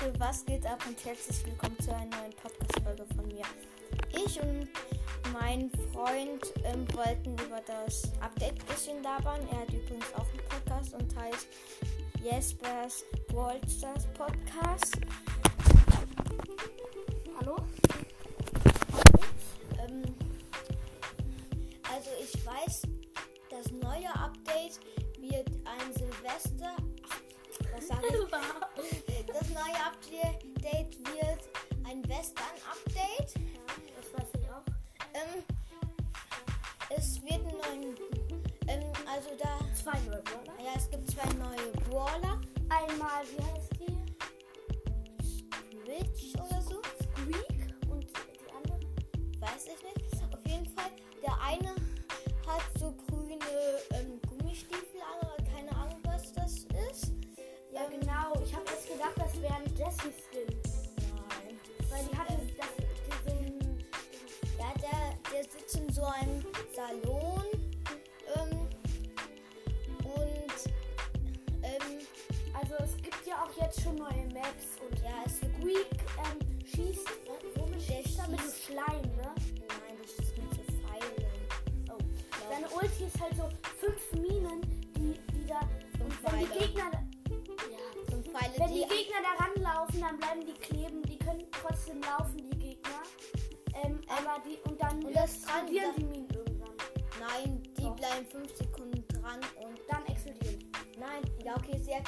Leute, was geht ab und herzlich willkommen zu einer neuen Podcast-Folge von mir. Ich und mein Freund ähm, wollten über das Update ein bisschen labern. Er hat übrigens auch einen Podcast und heißt Jespers Ballstars Podcast. Hallo? Ähm, also ich weiß, das neue Update wird ein Silvester. Ach, was sage ich? Das neue Update wird ein Western-Update. Das weiß ich auch. Ähm, es wird einen. Ähm, also da. Zwei neue Brawler. Ja, es gibt zwei neue Brawler. Einmal, wie heißt die? Witch oder so. Squeak und die andere? Weiß ich nicht. Auf jeden Fall. Der eine hat so Jessie-Skin. Nein. Weil die hatte das, diesen. Ja, der, der sitzt in so einem Salon. Ähm, und ähm, Also, es gibt ja auch jetzt schon neue Maps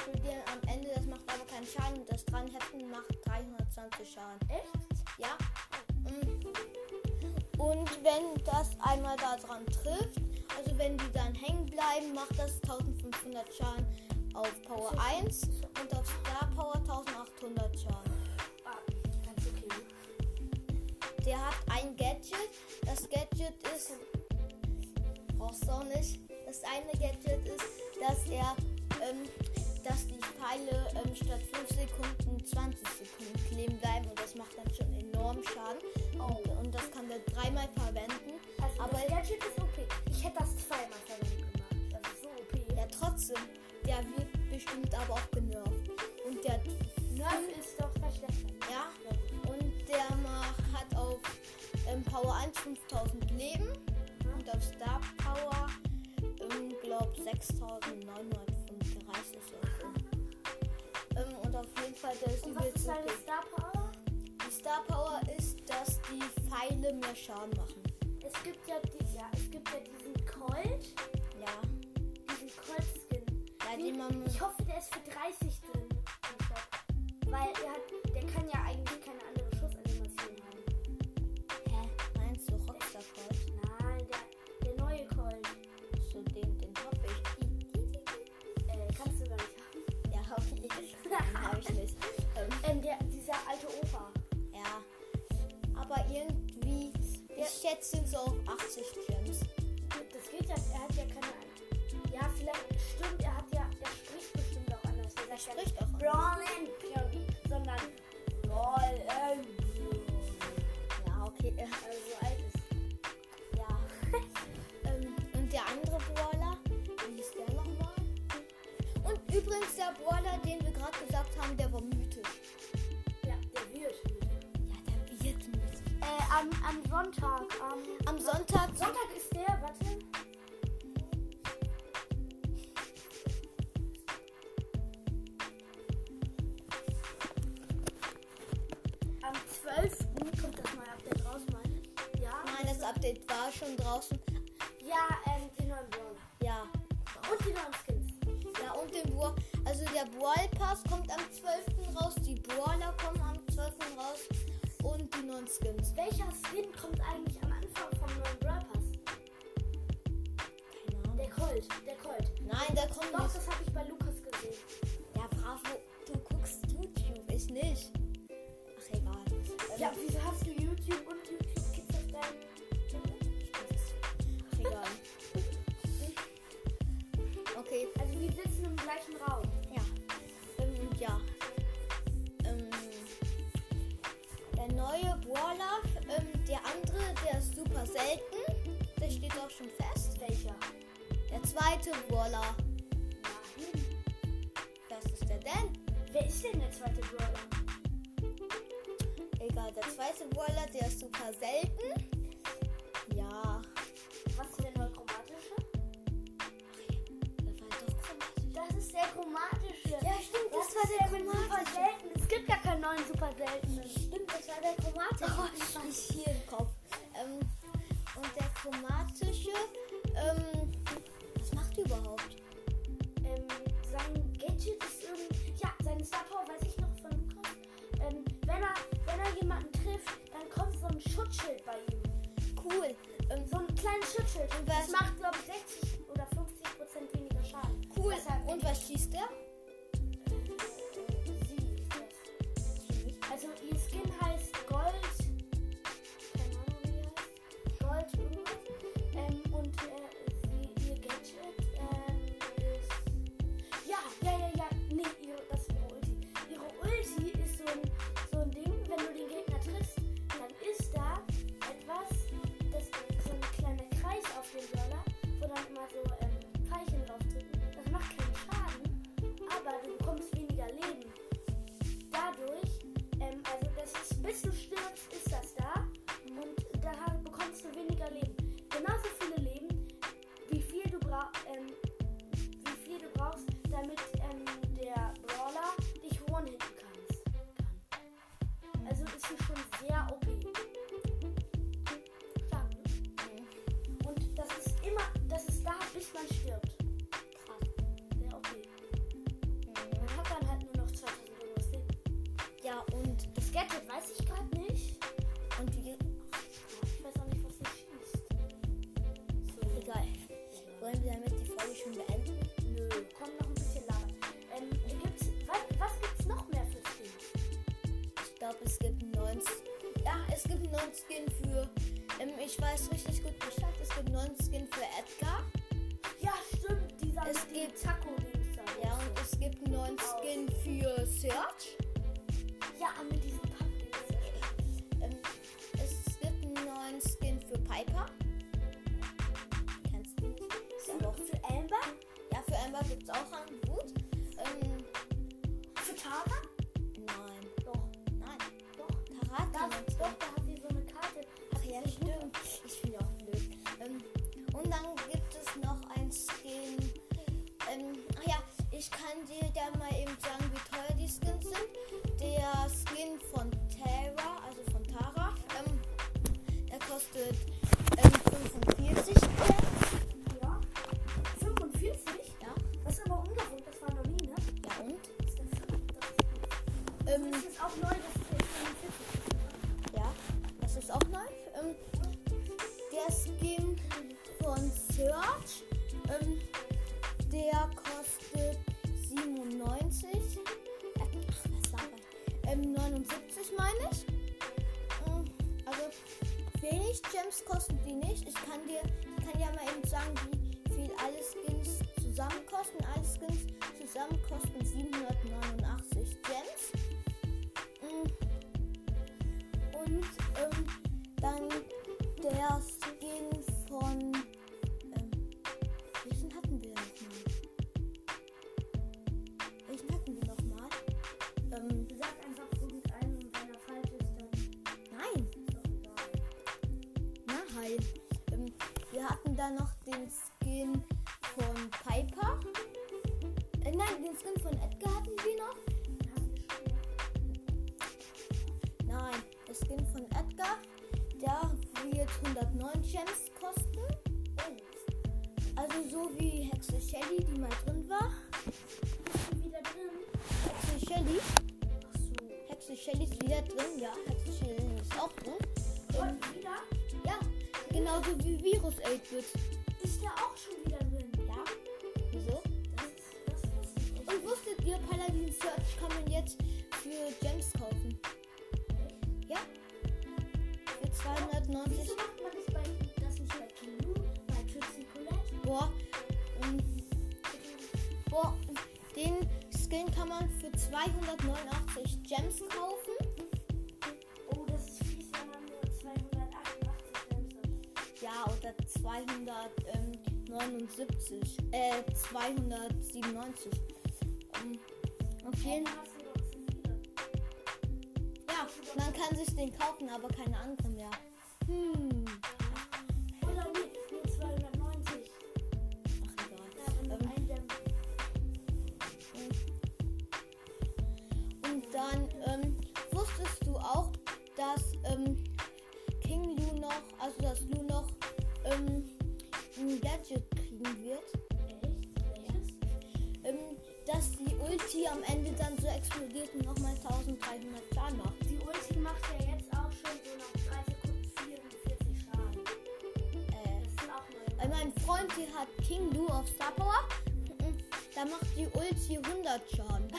explodieren am Ende, das macht aber keinen Schaden. Und das Dranheften macht 320 Schaden. Echt? Ja. Mm. Und wenn das einmal da dran trifft, also wenn die dann hängen bleiben, macht das 1500 Schaden auf Power 1 und auf Star Power 1800 Schaden. Ah, ganz okay. Der hat ein Gadget. Das Gadget ist. Brauchst du auch nicht. Das eine Gadget ist, dass er. Ähm, statt 5 Sekunden 20 Sekunden kleben bleiben und das macht dann schon enorm Schaden. Und, und das kann er dreimal verwenden. Also Aber- das Gadget ist OP. Ich hätte das zweimal verwendet gemacht. Das ist so OP. Ja, trotzdem. Der wird bestimmt aber auch genervt. Und der. Nerf ist doch verschlechtert. Ja. Und der macht, hat auf ähm, Power 1 5000 Leben. Und auf Star Power, ähm, glaub 6935 der ist Und was ist. Star Power? Die Star Power ist, dass die Pfeile mehr Schaden machen. Es gibt ja, die, ja, es gibt ja diesen Colt. Ja. Diesen Colt-Skin. Ja, den man. Ich hoffe, der ist für 30 drin. Weil er hat, der kann ja eigentlich keine andere Sonntag. Am, Am Sonntag. Sonntag ist der, warte. Am 12. kommt das neue Update raus, meine ich. Ja. Nein, das Update war schon draußen. Ja, ähm, die neuen Brawler. Ja. Und die neuen Skins. Ja, und den Brawl. Also der Brawl Pass kommt am 12. raus. Die Brawler kommen am 12. raus. Und die neuen Skins. Welcher Skin kommt eigentlich am Anfang vom neuen Brawl? Keine Ahnung. Der Colt, der Colt. Nein, der kommt Doch, nicht. das habe ich bei Lukas gesehen. Ja, bravo. Du guckst YouTube. Ich nicht. Ach, egal. Ja, wieso hast du YouTube und YouTube Kids auf deinem Ach, egal. Okay. Also wir sitzen im gleichen Raum. Andere, der ist super selten. Der steht auch schon fest. Welcher? Der zweite Brawler. Nein. Was ist der denn? Wer ist denn der zweite Brawler? Edgar. Der zweite Brawler, der ist super selten. Ja, Was ist der neue chromatische? das war doch chromatisch. Das ist der chromatische. Ja, stimmt, das Was war der denn mit super chromatische. selten? Es gibt gar keinen neuen super seltenen. Stimmt, das war der chromatische. Oh, ich hier im Kopf. Ähm, und der chromatische, ähm, was macht die überhaupt? Ähm, sein Gadget ist irgendwie. Ja, seine Star Power weiß ich noch von Lukas. Ähm, wenn er, wenn er jemanden trifft, dann kommt so ein Schutzschild bei ihm. Cool. Ähm, So ein kleines Schutzschild. Und das macht, glaube ich, 60 ich weiß richtig gut Bescheid. Es gibt neuen Skin für Edgar. Ja, stimmt. Dieser Es mit gibt- da. Ja, und es gibt einen neuen Skin für Search. Ja, mit diesem Papp-Dings. Ähm, es gibt einen neuen Skin für Piper. Kennst du nicht? Ist aber auch Für Amber? ja, für Amber gibt es auch einen Boot. Ähm, Für Tara? nein. Doch. Nein. Doch. Tara hat doch, ja, stimmt. Ich bin auch blöd. Ähm, und dann gibt es noch ein Skin. Ähm, ach ja, ich kann dir da mal eben sagen, wie teuer die Skins sind. Der Skin von Tara, also von Tara, ähm, der kostet ähm, 45 Gems. Ja. 45? Ja, Das ist aber ungewohnt. Das war noch nie, ne? ja und? Das ist das. Ähm, Das ist auch neu, dass Search, ähm, der kostet 97. Äh, was? Ähm, 79 meine ich. Mm, Also wenig Gems kosten die nicht. Ich kann dir, ich kann dir mal eben sagen, wie viel alle Skins zusammen kosten. Alle Skins zusammen kosten 789 Gems. Mm. Und ähm, dann der hatten da noch den Skin von Piper. Äh, nein, den Skin von Edgar hatten wir noch. Nein, der Skin von Edgar, der wird 109 Gems kosten. Also so wie Hexe Shelly, die mal drin war. Wieder drin? Hexe Shelly. Hexe Shelly ist wieder drin. Ja, Hexe Shelly ist auch drin. Genauso wie Virus 8-Bit. Ist der auch schon wieder drin? Ja. Wieso? Das das. Und wusstet ihr, Paladin Search kann man jetzt für Gems kaufen? Ja. Für 290. Wieso macht man das bei, das nicht bei Kinu, bei Trixie Colette? Boah. ähm, boah, den Skin kann man für 289 Gems kaufen. 279. Äh, 297. Ähm, auf jeden viele. Ja, Man kann sich den kaufen, aber keine andere mehr. Hm. Auf Star Power. Mhm. Da macht die Ulti 100 Schaden.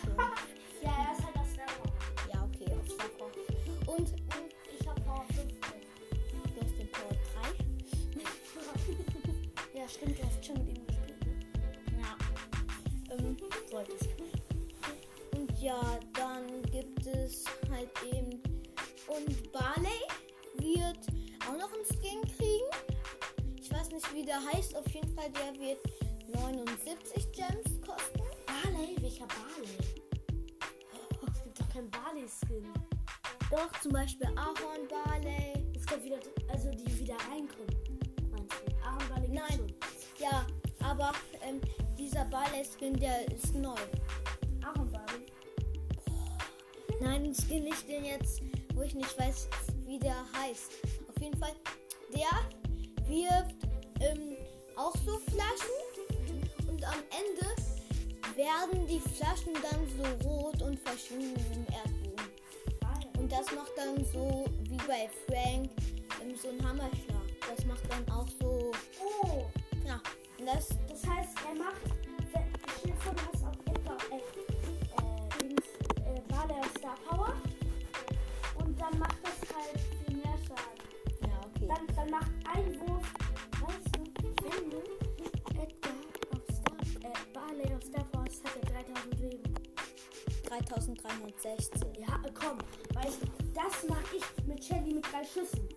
Ja, er ist halt das Level. ja, okay, auf Power. Und ähm, Ich hab Power 15. du hast den Power 3. ja, stimmt, du hast schon mit ihm gespielt. Ne? Ja. Ähm, wolltest Und ja, dann gibt es halt eben. Und Barley wird auch noch einen Skin kriegen. Ich weiß nicht, wie der heißt. Auf jeden Fall, der wird 79 Gems kosten. Barley? Welcher Barley? Es gibt doch keinen Barley-Skin. Doch, zum Beispiel Ahorn Barley. Es gibt wieder, also die wieder reinkommen. Meinst du? Aaron Barley Nein. schon. Ja, aber ähm, dieser Barley-Skin, der ist neu. Aaron Barley. Nein, den Skin nicht den jetzt, wo ich nicht weiß, wie der heißt. Auf jeden Fall, der wirft ähm, auch so Flaschen am Ende werden die Flaschen dann so rot und verschwinden im Erdboden. Und das macht dann so wie bei Frank ähm, so ein Hammerschlag. Das macht dann auch so, Oh, ja, das, das heißt, er macht. auf etwa. Äh, äh, äh, Star Power. Und dann macht das halt viel mehr Schaden. ja, okay. Dann, dann macht ein Wurf, hat er 3000 Leben. 3316. Ja, komm, weißt du, das mach ich mit Shelly mit drei Schüssen.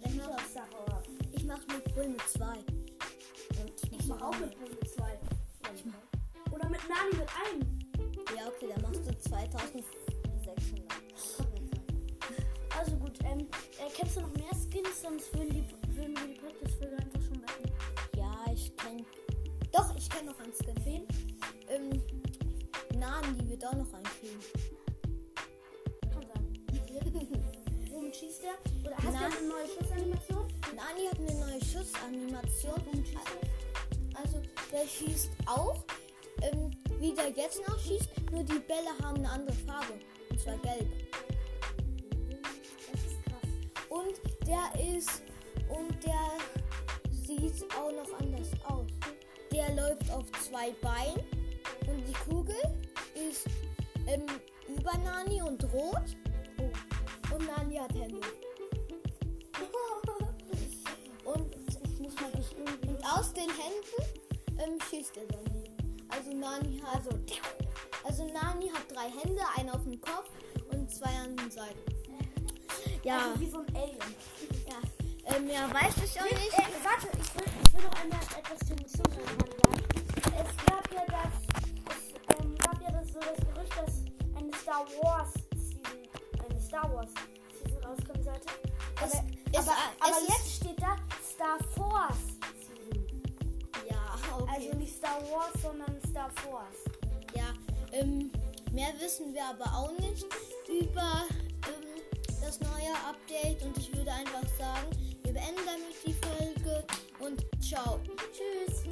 Wenn ich Star Power. Ich mach mit Bull mit zwei. Und Ich mach auch mit Bull mit zwei. Oder mit Nani mit einem. Ja, okay, dann machst du 2600. Also gut, ähm, äh, kennst du noch mehr Skins? Sonst würden, die, würden wir die Podcast-Folge einfach schon beenden. Kenn noch einen Skin. Wen? Ähm, Nahen, die wird auch noch einkriegen. Kann sein. Womit schießt der? Oder hast du Na. eine neue Schussanimation? Nani hat eine neue Schussanimation. Womit schießt der? Also, der schießt auch, ähm, wie der jetzt noch schießt, nur die Bälle haben eine andere Farbe. Und zwar gelb. Das ist krass. Und der ist. Und der sieht auch noch anders aus. Der läuft auf zwei Beinen. Und die Kugel ist ähm, über Nani und rot. Oh. Und Nani hat Hände. Und, Ich muss mal dich irgendwie. und aus den Händen ähm, schießt er dann. Also Nani hat. Also, also Nani hat drei Hände, einen auf dem Kopf und zwei an den Seiten. Ja, Also wie so ein Alien. ja. Ähm, ja, weiß ich auch nicht. Äh, warte, ich will, will noch einmal etwas zur Mission sagen. Es gab ja das, es ähm, gab ja das, so das Gerücht, dass eine Star Wars Season, eine Star Wars Season rauskommen sollte. Aber, Es ist- aber, aber es jetzt steht da Star Force Season. Ja, okay. Also nicht Star Wars, sondern Star Force. Ja, ähm, mehr wissen wir aber auch nicht über ähm, das neue Update und ich würde einfach sagen, wir beenden damit die Folge und ciao. Tschüss.